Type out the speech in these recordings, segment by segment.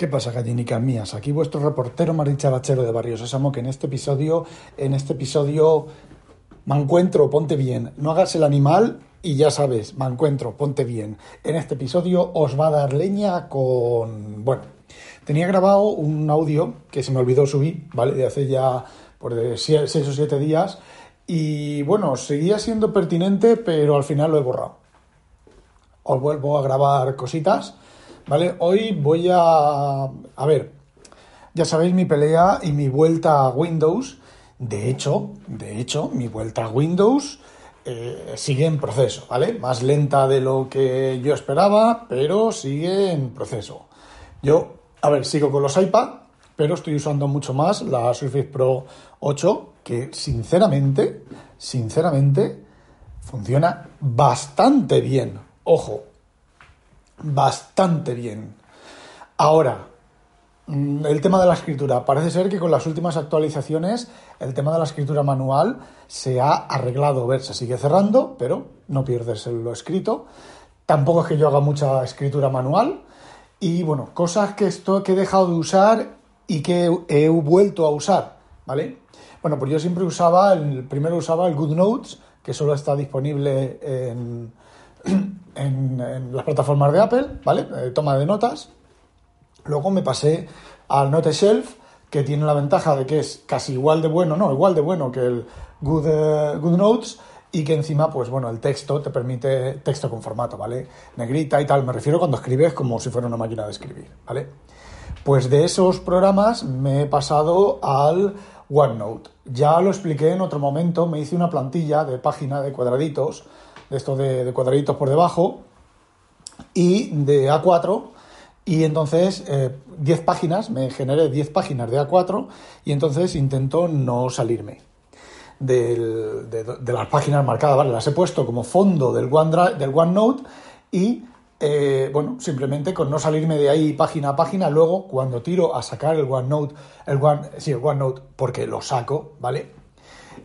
¿Qué pasa, gallinicas mías? Aquí vuestro reportero Bachero de Barrio Sésamo, que en este episodio, en este episodio, me encuentro, ponte bien. No hagas el animal y ya sabes, me encuentro, ponte bien. En este episodio os va a dar leña con... Bueno, tenía grabado un audio que se me olvidó subir, ¿vale? De hace ya por de seis o siete días. Y bueno, seguía siendo pertinente, pero al final lo he borrado. Os vuelvo a grabar cositas ¿vale? Hoy voy a... A ver, ya sabéis mi pelea y mi vuelta a Windows. De hecho, de hecho, mi vuelta a Windows eh, sigue en proceso, ¿vale? Más lenta de lo que yo esperaba, pero sigue en proceso. Yo, a ver, sigo con los iPad, pero estoy usando mucho más la Surface Pro 8, que sinceramente, sinceramente, funciona bastante bien. Ojo, bastante bien. Ahora, mm, el tema de la escritura. Parece ser que con las últimas actualizaciones el tema de la escritura manual se ha arreglado. ver, se sigue cerrando, pero no pierdes lo escrito. Tampoco es que yo haga mucha escritura manual. Y bueno, cosas que, esto, que he dejado de usar y que he vuelto a usar, ¿vale? Bueno, pues yo siempre usaba, el primero usaba el GoodNotes, que solo está disponible en, en, las plataformas de Apple, ¿vale? Eh, toma de notas. Luego me pasé al Note Shelf, que tiene la ventaja de que es casi igual de bueno, no, igual de bueno que el Good, eh, Good Notes y que encima, pues bueno, el texto te permite texto con formato, ¿vale? Negrita y tal. Me refiero cuando escribes como si fuera una máquina de escribir, ¿vale? Pues de esos programas me he pasado al OneNote. Ya lo expliqué en otro momento, me hice una plantilla de página de cuadraditos de estos de, cuadraditos por debajo, y de A4, y entonces 10 eh, páginas, me generé 10 páginas de A4, y entonces intento no salirme de, las páginas marcadas, ¿vale? Las he puesto como fondo del, OneDrive, del OneNote y, eh, bueno, simplemente con no salirme de ahí página a página, luego cuando tiro a sacar el OneNote, el One, sí, el OneNote, porque lo saco, ¿vale?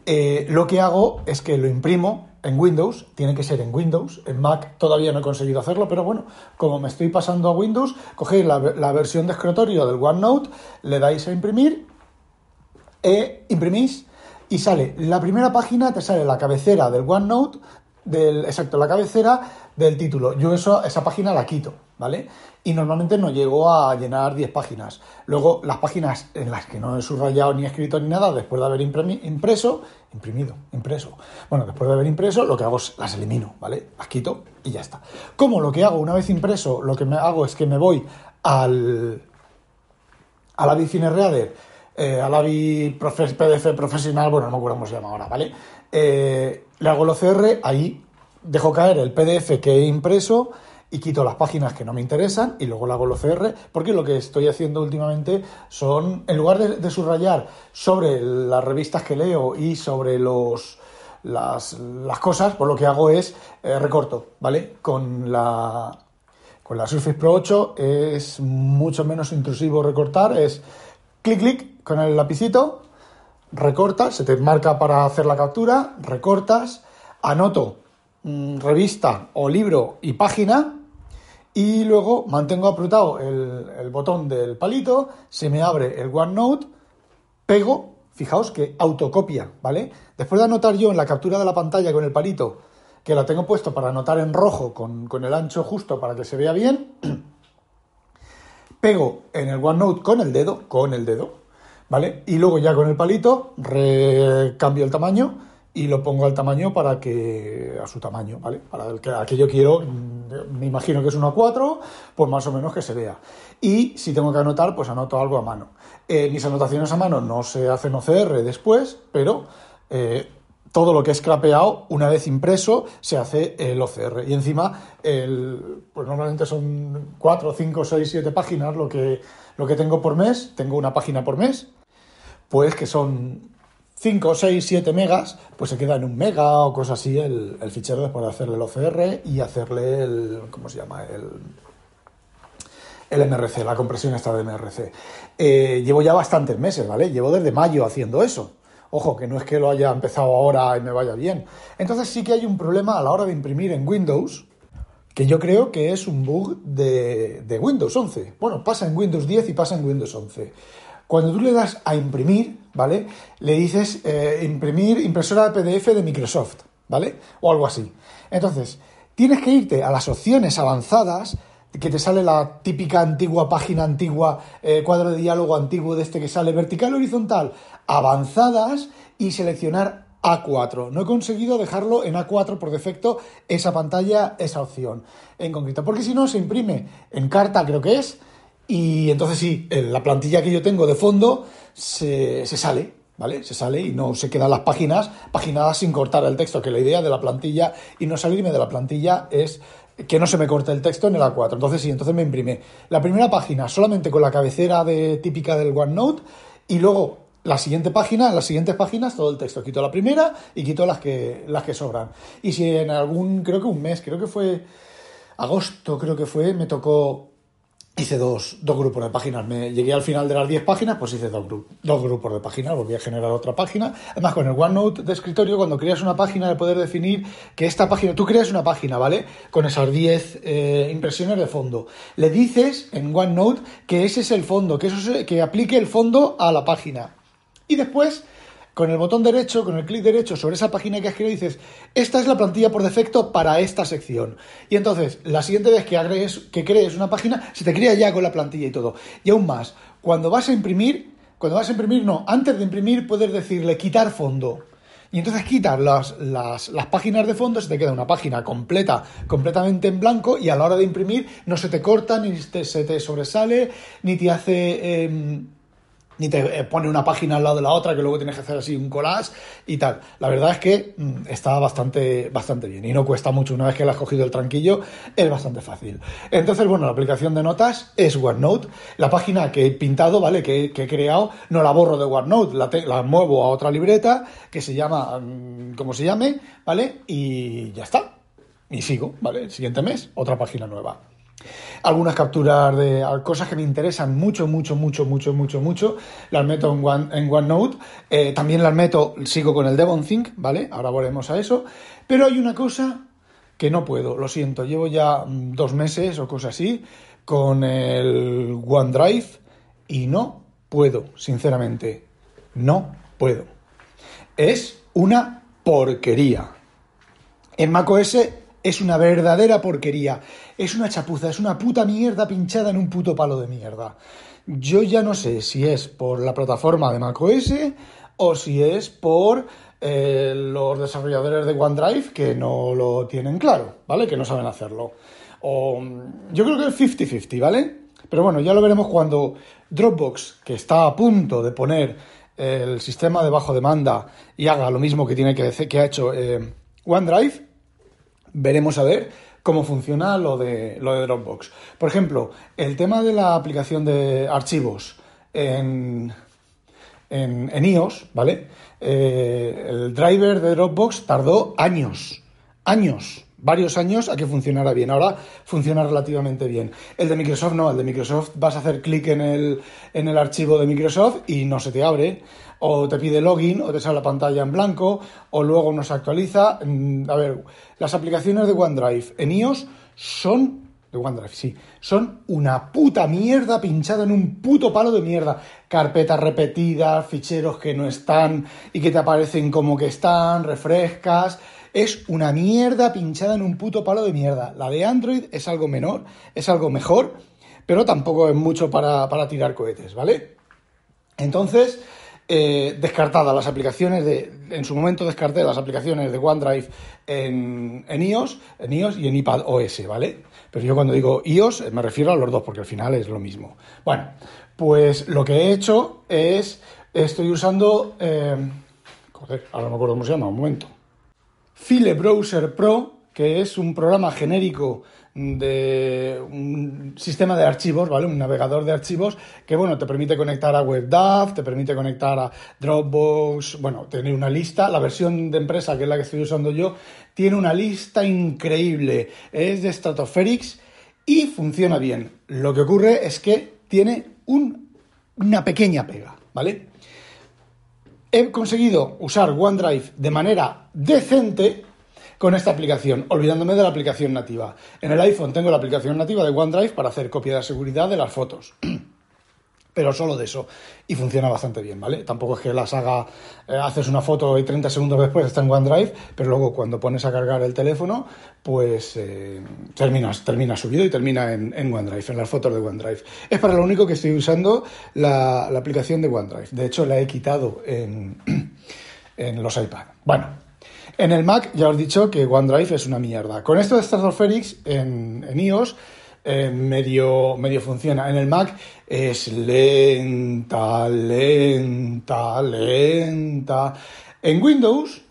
Eh, lo que hago es que lo imprimo en Windows, tiene que ser en Windows, en Mac todavía no he conseguido hacerlo, pero bueno, como me estoy pasando a Windows, cogéis la, versión de escritorio del OneNote, le dais a imprimir, e imprimís y sale la primera página, te sale la cabecera del OneNote, del, exacto, la cabecera del título. Yo eso, esa página la quito, ¿vale? Y normalmente no llego a llenar 10 páginas. Luego, las páginas en las que no he subrayado ni escrito ni nada, después de haber impreso, imprimido, impreso. Bueno, después de haber impreso, lo que hago es las elimino, ¿vale? Las quito y ya está. Como lo que hago una vez impreso, lo que me hago es que me voy al, a la Bicine Reader, a la PDF profesional, bueno, no me acuerdo cómo se llama ahora, ¿vale? Eh, le hago el OCR, ahí dejo caer el PDF que he impreso y quito las páginas que no me interesan y luego le hago el OCR, porque lo que estoy haciendo últimamente son, en lugar de, subrayar sobre las revistas que leo y sobre los, las, cosas, pues lo que hago es eh, recorto, ¿vale? Con la, con la Surface Pro 8 es mucho menos intrusivo recortar, es clic, clic con el lapicito, recortas, se te marca para hacer la captura, recortas, anoto mm, revista o libro y página y luego mantengo apretado el, botón del palito, se me abre el OneNote, pego, fijaos que autocopia, ¿vale? Después de anotar yo en la captura de la pantalla con el palito, que la tengo puesto para anotar en rojo con, con el ancho justo para que se vea bien, pego en el OneNote con el dedo, con el dedo, ¿vale? Y luego ya con el palito recambio el tamaño y lo pongo al tamaño para que a su tamaño, ¿vale? Para el que yo quiero, mm, me imagino que es 1 a 4, pues más o menos que se vea. Y si tengo que anotar, pues anoto algo a mano. Eh, mis anotaciones a mano no se hacen OCR después, pero eh, todo lo que es crapeado, una vez impreso, se hace el OCR. Y encima, el, pues normalmente son 4, 5, 6, 7 páginas lo que, lo que tengo por mes. Tengo una página por mes, pues que son 5, 6, 7 megas, pues se queda en un mega o cosas así el, fichero después de hacerle el OCR y hacerle el, ¿cómo se llama? El, el MRC, la compresión esta de MRC. Eh, llevo ya bastantes meses, ¿vale? Llevo desde mayo haciendo eso. Ojo, que no es que lo haya empezado ahora y me vaya bien. Entonces sí que hay un problema a la hora de imprimir en Windows, que yo creo que es un bug de, de Windows 11. Bueno, pasa en Windows 10 y pasa en Windows 11. Cuando tú le das a imprimir, ¿vale? Le dices eh, imprimir impresora de PDF de Microsoft, ¿vale? O algo así. Entonces, tienes que irte a las opciones avanzadas que te sale la típica antigua página antigua, eh, cuadro de diálogo antiguo de este que sale vertical horizontal, avanzadas y seleccionar A4. No he conseguido dejarlo en A4 por defecto esa pantalla, esa opción en concreto, porque si no se imprime en carta, creo que es, y entonces sí, la plantilla que yo tengo de fondo se, se sale, ¿vale? Se sale y no se quedan las páginas paginadas sin cortar el texto, que la idea de la plantilla y no salirme de la plantilla es que no se me corte el texto en el A4. Entonces sí, entonces me imprime la primera página solamente con la cabecera de, típica del OneNote y luego la siguiente página, las siguientes páginas, todo el texto. Quito la primera y quito las que, las que sobran. Y si en algún, creo que un mes, creo que fue agosto, creo que fue, me tocó hice dos, dos, grupos de páginas. Me llegué al final de las 10 páginas, pues hice dos, dos, grupos de páginas, volví a generar otra página. Además, con el OneNote de escritorio, cuando creas una página, de poder definir que esta página, tú creas una página, ¿vale? Con esas 10 eh, impresiones de fondo. Le dices en OneNote que ese es el fondo, que, eso que aplique el fondo a la página. Y después con el botón derecho, con el clic derecho sobre esa página que has creado, dices, esta es la plantilla por defecto para esta sección. Y entonces, la siguiente vez que, agregues, que crees una página, se te crea ya con la plantilla y todo. Y aún más, cuando vas a imprimir, cuando vas a imprimir, no, antes de imprimir puedes decirle quitar fondo. Y entonces quitas las, las, páginas de fondo, se te queda una página completa, completamente en blanco, y a la hora de imprimir no se te corta, ni se te sobresale, ni te hace... Em, ni te eh, pone una página al lado de la otra que luego tienes que hacer así un collage y tal. La verdad es que mm, está bastante, bastante bien y no cuesta mucho. Una vez que le has cogido el tranquillo, es bastante fácil. Entonces, bueno, la aplicación de notas es OneNote. La página que he pintado, ¿vale? Que, he creado, no la borro de OneNote, la, la muevo a otra libreta que se llama, mm, como se llame, ¿vale? Y ya está. Y sigo, ¿vale? El siguiente mes, otra página nueva algunas capturas de cosas que me interesan mucho, mucho, mucho, mucho, mucho, mucho. Las meto en, One, en OneNote. Eh, también las meto, sigo con el DevonThink, ¿vale? Ahora volvemos a eso. Pero hay una cosa que no puedo, lo siento. Llevo ya mm, dos meses o cosas así con el OneDrive y no puedo, sinceramente. No puedo. Es una porquería. En macOS es una verdadera porquería. Es una chapuza, es una puta mierda pinchada en un puto palo de mierda. Yo ya no sé si es por la plataforma de macOS o si es por eh, los desarrolladores de OneDrive que no lo tienen claro, ¿vale? Que no saben hacerlo. Yo creo que es 50-50, ¿vale? Pero bueno, ya lo veremos cuando Dropbox, que está a punto de poner el sistema de bajo demanda y haga lo mismo que tiene que, que ha hecho eh, OneDrive, veremos a ver cómo funciona lo de, lo de Dropbox. Por ejemplo, el tema de la aplicación de archivos en, en, iOS, ¿vale? Eh, el driver de Dropbox tardó años, años, varios años a que funcionara bien. Ahora funciona relativamente bien. El de Microsoft no, el de Microsoft vas a hacer clic en el, en el archivo de Microsoft y no se te abre o te pide login, o te sale la pantalla en blanco, o luego no se actualiza. Mm, a ver, las aplicaciones de OneDrive en iOS son de OneDrive, sí, son una puta mierda pinchada en un puto palo de mierda. Carpetas repetidas, ficheros que no están y que te aparecen como que están, refrescas. Es una mierda pinchada en un puto palo de mierda. La de Android es algo menor, es algo mejor, pero tampoco es mucho para, para tirar cohetes, ¿vale? Entonces, eh, descartadas las aplicaciones de. En su momento descarté las aplicaciones de OneDrive en, en, iOS, en iOS y en iPad OS, ¿vale? Pero yo cuando digo iOS me refiero a los dos, porque al final es lo mismo. Bueno, pues lo que he hecho es. Estoy usando. Eh, ahora no me acuerdo cómo se llama, un momento. File Browser Pro, que es un programa genérico de un sistema de archivos, ¿vale? Un navegador de archivos que, bueno, te permite conectar a WebDAV, te permite conectar a Dropbox, bueno, tener una lista. La versión de empresa, que es la que estoy usando yo, tiene una lista increíble. Es de Stratoferix y funciona bien. Lo que ocurre es que tiene una pequeña pega, ¿vale? He conseguido usar OneDrive de manera decente con esta aplicación, olvidándome de la aplicación nativa. En el iPhone tengo la aplicación nativa de OneDrive para hacer copia de seguridad de las fotos. Pero solo de eso. Y funciona bastante bien, ¿vale? Tampoco es que las haga, eh, haces una foto y 30 segundos después está en OneDrive, pero luego cuando pones a cargar el teléfono, pues eh, terminas, termina subido y termina en, OneDrive, en las fotos de OneDrive. Es para lo único que estoy usando la, aplicación de OneDrive. De hecho, la he quitado en, en los iPad. Bueno, en el Mac ya os he dicho que OneDrive es una mierda. Con esto de en, en iOS eh, medio, medio funciona. En el Mac es lenta, lenta, lenta. En Windows,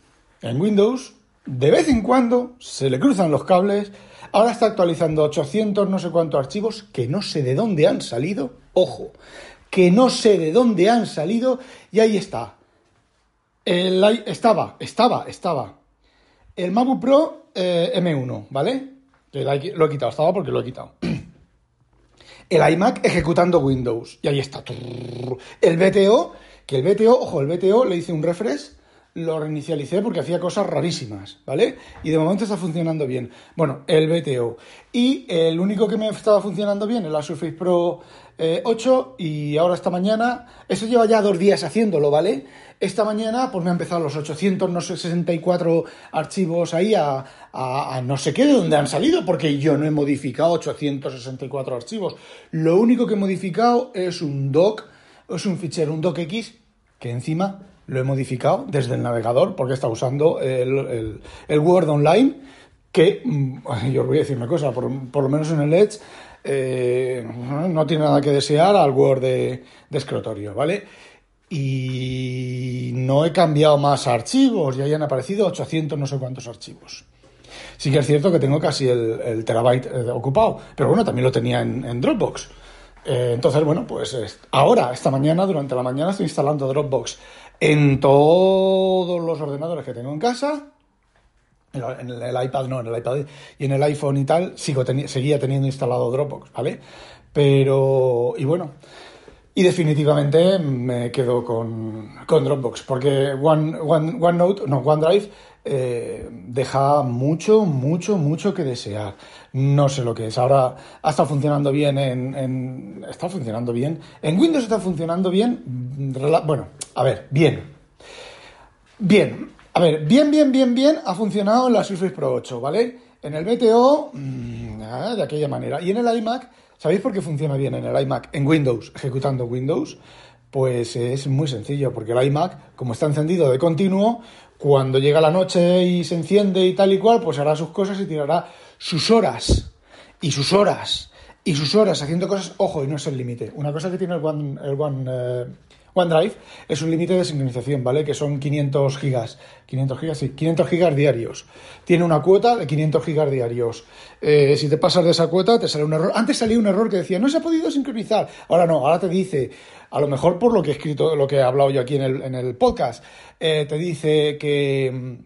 en Windows, de vez en cuando se le cruzan los cables. Ahora está actualizando 800 no sé cuántos archivos que no sé de dónde han salido. Ojo, que no sé de dónde han salido y ahí está el, estaba, estaba, estaba. El MacBook Pro eh, M1, ¿vale? Lo he quitado, estaba porque lo he quitado. El iMac ejecutando Windows. Y ahí está. El BTO, que el BTO, ojo, el BTO le hice un refresh lo reinicialicé porque hacía cosas rarísimas, ¿vale? Y de momento está funcionando bien. Bueno, el BTO. Y el único que me estaba funcionando bien es la Surface Pro 8 eh, y ahora esta mañana, eso lleva ya dos días haciéndolo, ¿vale? Esta mañana pues me han empezado los 864 archivos ahí a, a, no sé qué de dónde han salido, porque yo no he modificado 864 archivos. Lo único que he modificado es un doc, es un fichero, un docx, que encima lo he modificado desde el navegador porque está usando el, Word Online, que mm, yo os voy a decir una cosa, por, lo menos en el Edge eh, no tiene nada que desear al Word de, escritorio, ¿vale? Y no he cambiado más archivos, ya hayan aparecido 800 no sé cuántos archivos. Sí que es cierto que tengo casi el, terabyte eh, ocupado, pero bueno, también lo tenía en, Dropbox. Eh, entonces, bueno, pues ahora, esta mañana, durante la mañana, estoy instalando Dropbox en todos los ordenadores que tengo en casa, en el, iPad no, en el iPad y en el iPhone y tal, sigo seguía teniendo instalado Dropbox, ¿vale? Pero, y bueno, y definitivamente me quedo con, Dropbox, porque One, One, no, OneDrive eh, deja mucho, mucho, mucho que desear. No sé lo que es. Ahora ha funcionando bien en, está funcionando bien. En Windows está funcionando bien. Bueno, a ver, bien. Bien. A ver, bien, bien, bien, bien ha funcionado en la Surface Pro 8, ¿vale? En el BTO, mm, ah, de aquella manera. Y en el iMac, ¿sabéis por qué funciona bien en el iMac? En Windows, ejecutando Windows. Pues es muy sencillo, porque el iMac, como está encendido de continuo, cuando llega la noche y se enciende y tal y cual, pues hará sus cosas y tirará sus horas y sus horas y sus horas haciendo cosas. Ojo, y no es el límite. Una cosa que tiene el One, el eh, OneDrive es un límite de sincronización, ¿vale? Que son 500 gigas. 500 gigas, sí, 500 gigas diarios. Tiene una cuota de 500 gigas diarios. Eh, si te pasas de esa cuota, te sale un error. Antes salía un error que decía, no se ha podido sincronizar. Ahora no, ahora te dice, a lo mejor por lo que he escrito, lo que he hablado yo aquí en el, podcast, eh, te dice que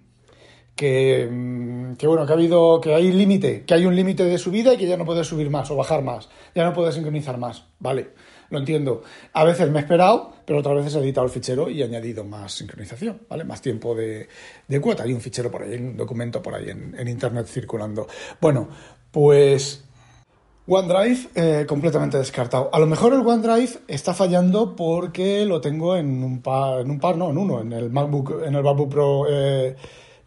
que, bueno, que ha habido, que hay límite, que hay un límite de subida y que ya no puedes subir más o bajar más, ya no puedes sincronizar más, vale lo entiendo. A veces me he esperado, pero otras veces he editado el fichero y he añadido más sincronización, ¿vale? Más tiempo de, cuota. Hay un fichero por ahí, un documento por ahí en, internet circulando. Bueno, pues OneDrive eh, completamente descartado. A lo mejor el OneDrive está fallando porque lo tengo en un par, en un par, no, en uno, en el MacBook, en el MacBook Pro. Eh,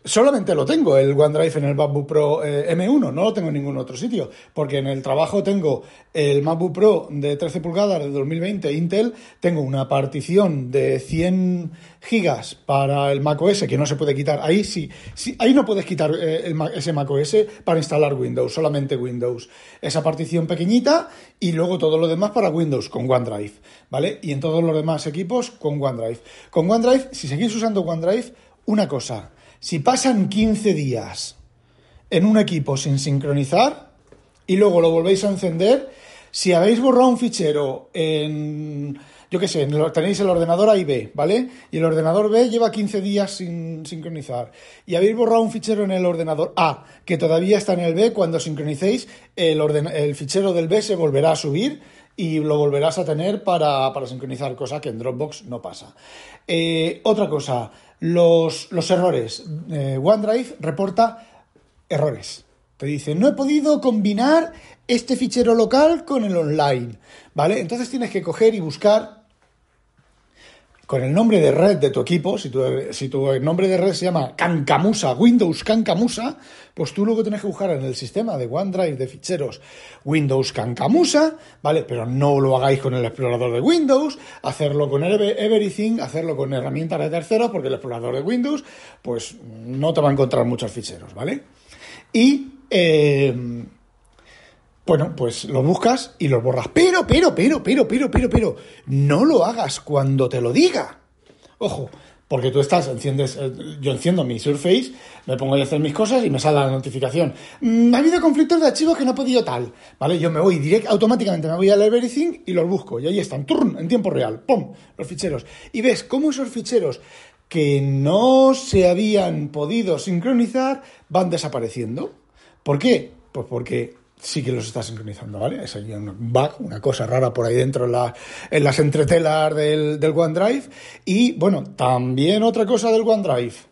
Solamente lo tengo, el OneDrive en el MacBook Pro eh, M1, no lo tengo en ningún otro sitio, porque en el trabajo tengo el MacBook Pro de 13 pulgadas de 2020 Intel, tengo una partición de 100 gigas para el macOS que no se puede quitar, ahí sí, sí ahí no puedes quitar eh, el, ese macOS para instalar Windows, solamente Windows. Esa partición pequeñita y luego todo lo demás para Windows con OneDrive, ¿vale? Y en todos los demás equipos con OneDrive. Con OneDrive, si seguís usando OneDrive, una cosa Si pasan 15 días en un equipo sin sincronizar y luego lo volvéis a encender, si habéis borrado un fichero en, yo qué sé, tenéis el ordenador A y B, ¿vale? Y el ordenador B lleva 15 días sin sincronizar. Y habéis borrado un fichero en el ordenador A, que todavía está en el B, cuando sincronicéis, el, fichero del B se volverá a subir y lo volverás a tener para, sincronizar, cosa que en Dropbox no pasa. Eh, otra cosa, los, los errores. Eh, OneDrive reporta errores. Te dice, no he podido combinar este fichero local con el online, ¿vale? Entonces tienes que coger y buscar con el nombre de red de tu equipo, si tu, si tu nombre de red se llama Cancamusa, Windows Cancamusa, pues tú luego tienes que buscar en el sistema de OneDrive de ficheros Windows Cancamusa, ¿vale? Pero no lo hagáis con el explorador de Windows, hacerlo con Everything, hacerlo con herramientas de terceros, porque el explorador de Windows, pues no te va a encontrar muchos ficheros, ¿vale? Y eh, bueno, pues lo buscas y lo borras. Pero, pero, pero, pero, pero, pero, pero, no lo hagas cuando te lo diga. Ojo, porque tú estás, enciendes, eh, yo enciendo mi Surface, me pongo a hacer mis cosas y me sale la notificación. Mm, ha habido conflictos de archivos que no he podido tal. ¿Vale? Yo me voy directo, automáticamente me voy al Everything y los busco. Y ahí están, turn, en tiempo real, ¡pum! Los ficheros. Y ves cómo esos ficheros que no se habían podido sincronizar van desapareciendo. ¿Por qué? Pues porque sí que los está sincronizando, ¿vale? Es ahí un bug, una cosa rara por ahí dentro en, las entretelas del, OneDrive. Y bueno, también otra cosa del OneDrive.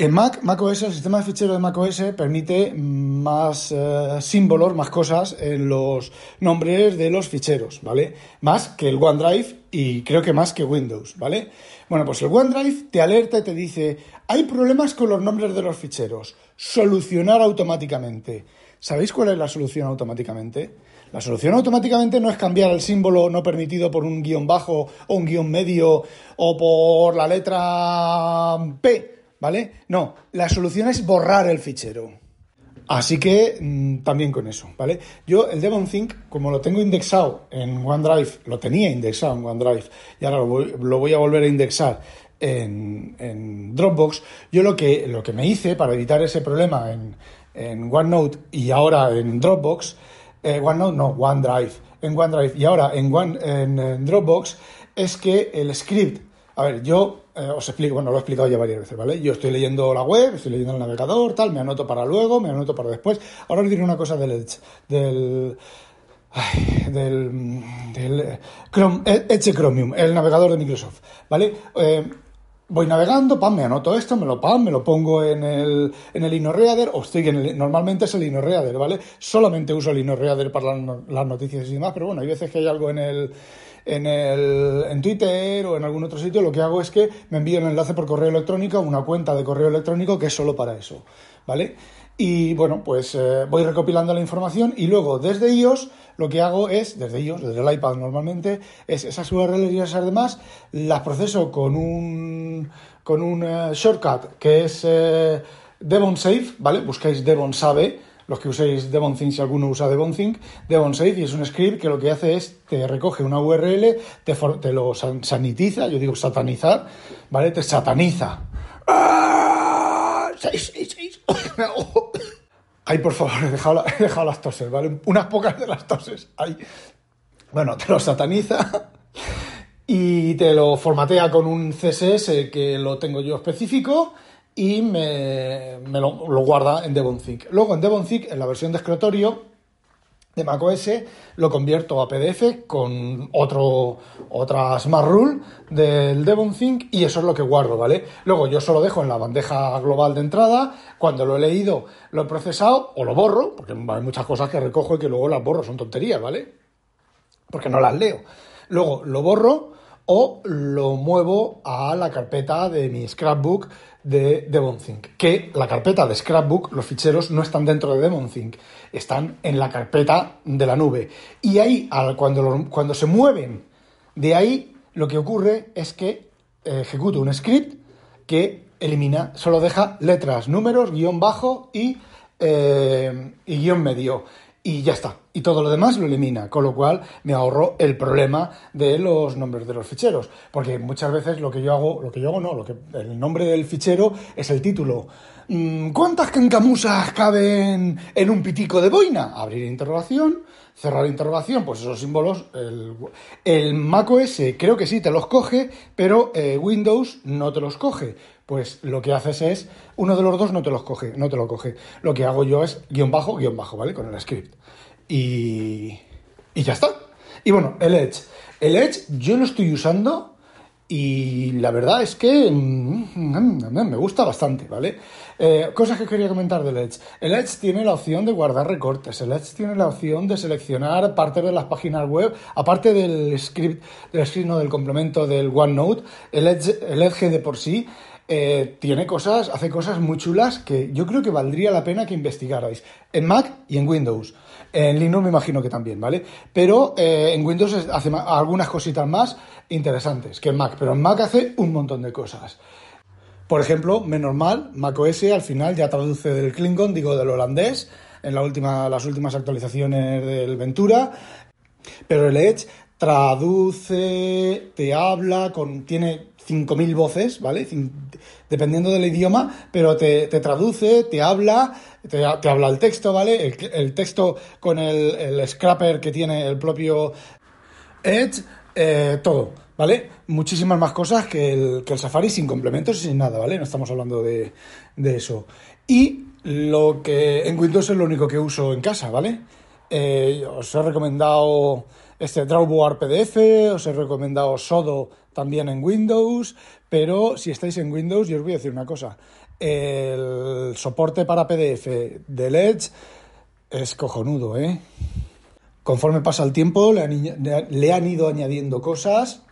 En Mac, macOS, el sistema de fichero de macOS permite más eh, símbolos, más cosas en los nombres de los ficheros, ¿vale? Más que el OneDrive y creo que más que Windows, ¿vale? Bueno, pues el OneDrive te alerta y te dice, hay problemas con los nombres de los ficheros, solucionar automáticamente. ¿Sabéis cuál es la solución automáticamente? La solución automáticamente no es cambiar el símbolo no permitido por un guion bajo o un guion medio o por la letra P, ¿vale? No, la solución es borrar el fichero. Así que mm, también con eso, ¿vale? Yo el DevonThink, como lo tengo indexado en OneDrive, lo tenía indexado en OneDrive y ahora lo voy, a volver a indexar en, Dropbox, yo lo que, lo que me hice para evitar ese problema en, en OneNote y ahora en Dropbox, eh, OneNote no, OneDrive, en OneDrive y ahora en, One, en, Dropbox, es que el script, a ver, yo eh, os explico, bueno, lo he explicado ya varias veces, ¿vale? Yo estoy leyendo la web, estoy leyendo el navegador, tal, me anoto para luego, me anoto para después. Ahora os diré una cosa del Edge, del... del, del Chrome, Edge Chromium, el navegador de Microsoft, ¿vale? Eh, voy navegando, pam, me anoto esto, me lo pam, me lo pongo en el, en el InnoReader, o estoy en el, normalmente es el InnoReader, ¿vale? Solamente uso el InnoReader para las noticias y demás, pero bueno, hay veces que hay algo en el, en, el, en Twitter o en algún otro sitio, lo que hago es que me envío un enlace por correo electrónico una cuenta de correo electrónico que es solo para eso, ¿vale? Y bueno, pues eh, voy recopilando la información y luego desde iOS lo que hago es, desde iOS, desde el iPad normalmente, es esas URLs y esas demás, las proceso con un, con un eh, shortcut que es eh, Devon Safe, ¿vale? Buscáis Devon Sabe, los que uséis DevonThink, si alguno usa DevonThink, Devon Safe y es un script que lo que hace es te recoge una URL, te, te lo sanitiza, yo digo satanizar, ¿vale? Te sataniza. ¡Ah! ¡Seis, seis, seis! Ay, por favor, he dejado, las toses, ¿vale? Unas pocas de las toses. Ay. Bueno, te lo sataniza y te lo formatea con un CSS que lo tengo yo específico y me, lo, guarda en DevonThink. Luego en DevonThink, en la versión de escritorio, de macOS lo convierto a PDF con otro, otra Smart Rule del DevonThink y eso es lo que guardo, ¿vale? Luego yo solo dejo en la bandeja global de entrada, cuando lo he leído, lo he procesado o lo borro, porque hay muchas cosas que recojo y que luego las borro, son tonterías, ¿vale? Porque no las leo. Luego lo borro o lo muevo a la carpeta de mi scrapbook de DevonThink. Que la carpeta de scrapbook, los ficheros no están dentro de DevonThink, están en la carpeta de la nube. Y ahí, cuando, cuando se mueven de ahí, lo que ocurre es que ejecuto un script que elimina, solo deja letras, números, guion bajo y, eh, y guion medio. Y ya está. Y todo lo demás lo elimina, con lo cual me ahorro el problema de los nombres de los ficheros, porque muchas veces lo que yo hago, lo que yo hago no, lo que el nombre del fichero es el título. Mm, ¿Cuántas cancamusas caben en un pitico de boina? Abrir interrogación, cerrar interrogación, pues esos símbolos, el, el macOS creo que sí te los coge, pero eh, Windows no te los coge. Pues lo que haces es, uno de los dos no te los coge, no te lo coge. Lo que hago yo es guion bajo, guion bajo, ¿vale? Con el script. Y, y ya está. Y bueno, el Edge. El Edge yo lo estoy usando y la verdad es que mm, me gusta bastante, ¿vale? Eh, cosas que quería comentar del Edge. El Edge tiene la opción de guardar recortes, el Edge tiene la opción de seleccionar partes de las páginas web, aparte del script, del script, no, del complemento del OneNote, Edge, el Edge de por sí eh, tiene cosas, hace cosas muy chulas que yo creo que valdría la pena que investigarais. En Mac y en Windows. En Linux me imagino que también, ¿vale? Pero eh, en Windows hace algunas cositas más interesantes que en Mac, pero en Mac hace un montón de cosas. Por ejemplo, menos mal, macOS al final ya traduce del Klingon, digo del holandés, en la última, las últimas actualizaciones del Ventura, pero el Edge traduce, te habla, con, tiene 5.000 voces, ¿vale? dependiendo del idioma, pero te, traduce, te habla, te, habla el texto, ¿vale? El, texto con el, scrapper que tiene el propio Edge, eh, todo, ¿vale? Muchísimas más cosas que el, que el Safari sin complementos y sin nada, ¿vale? No estamos hablando de, eso. Y lo que en Windows es lo único que uso en casa, ¿vale? Eh, os he recomendado este Drawboard PDF, os he recomendado Sodo también en Windows, pero si estáis en Windows, yo os voy a decir una cosa. El soporte para PDF del Edge es cojonudo, ¿eh? Conforme pasa el tiempo, le han, ido añadiendo cosas.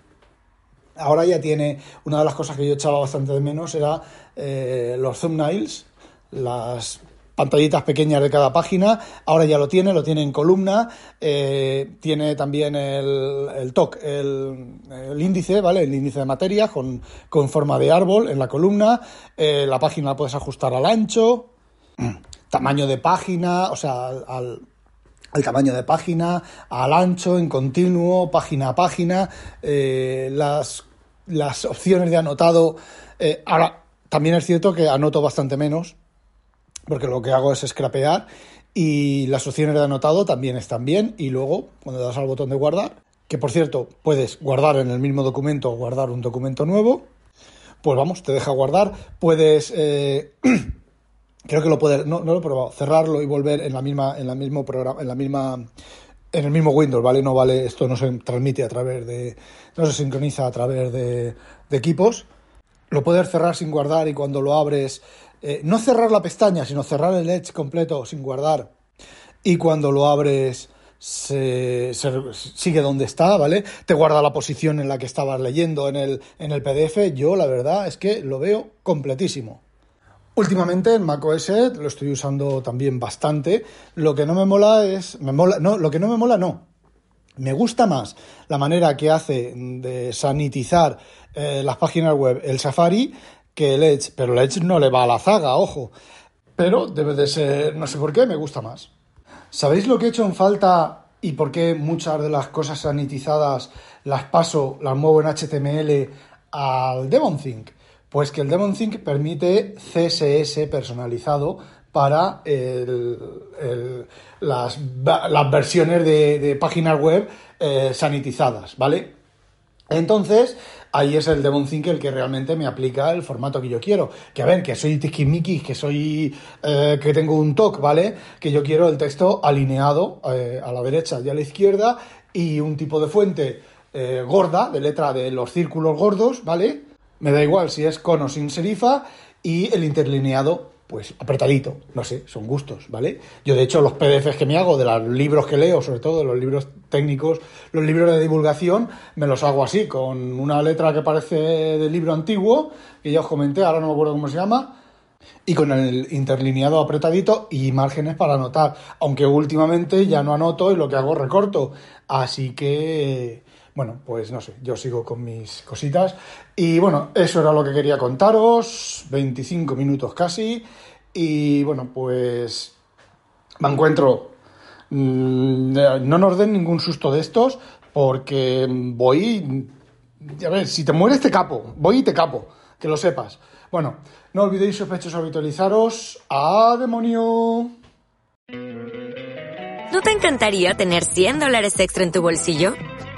Ahora ya tiene, una de las cosas que yo echaba bastante de menos era eh, los thumbnails, las pantallitas pequeñas de cada página. Ahora ya lo tiene, lo tiene en columna. Eh, tiene también el, el TOC, el, índice, ¿vale? El índice de materia con, con forma de árbol en la columna. Eh, la página la puedes ajustar al ancho. Tamaño de página, o sea, al, al tamaño de página, al ancho, en continuo, página a página, eh, las, las opciones de anotado. ahora, también es cierto que anoto bastante menos, porque lo que hago es scrapear y las opciones de anotado también están bien y luego cuando das al botón de guardar, que por cierto puedes guardar en el mismo documento o guardar un documento nuevo, pues vamos, te deja guardar, puedes... Eh, creo que lo puedes, no, no lo he probado, cerrarlo y volver en la misma, en la mismo programa, en la misma, en el mismo Windows, ¿vale? No vale, esto no se transmite a través de, no se sincroniza a través de, de equipos. Lo puedes cerrar sin guardar y cuando lo abres eh, no cerrar la pestaña, sino cerrar el Edge completo sin guardar. Y cuando lo abres, se, sigue donde está, ¿vale? Te guarda la posición en la que estabas leyendo en el, en el PDF. Yo, la verdad, es que lo veo completísimo. Últimamente en macOS lo estoy usando también bastante. Lo que no me mola es. Me mola, no, lo que no me mola no. Me gusta más la manera que hace de sanitizar eh, las páginas web el Safari que el Edge, pero el Edge no le va a la zaga, ojo. Pero debe de ser, no sé por qué, me gusta más. ¿Sabéis lo que he hecho en falta y por qué muchas de las cosas sanitizadas las paso, las muevo en HTML al DevonThink? Pues que el DevonThink permite CSS personalizado para las, versiones de, páginas web eh, sanitizadas, ¿vale? Entonces, ahí es el Devon Think el que realmente me aplica el formato que yo quiero. Que a ver, que soy tiquismiquis, que soy. Eh, que tengo un TOC, ¿vale? Que yo quiero el texto alineado eh, a la derecha y a la izquierda y un tipo de fuente eh, gorda, de letra de los círculos gordos, ¿vale? Me da igual si es con o sin serifa y el interlineado pues apretadito, no sé, son gustos, ¿vale? Yo de hecho los PDFs que me hago de los libros que leo, sobre todo de los libros técnicos, los libros de divulgación, me los hago así, con una letra que parece del libro antiguo, que ya os comenté, ahora no me acuerdo cómo se llama, y con el interlineado apretadito y márgenes para anotar, aunque últimamente ya no anoto y lo que hago recorto, así que bueno, pues no sé, yo sigo con mis cositas. Y bueno, eso era lo que quería contaros, 25 minutos casi. Y bueno, pues me encuentro mm, no nos den ningún susto de estos porque voy... A ver, si te mueres te capo, voy y te capo, que lo sepas. Bueno, no olvidéis sospechosos habitualizaros. ¡A demonio! ¿No te encantaría tener 100 dólares extra en tu bolsillo?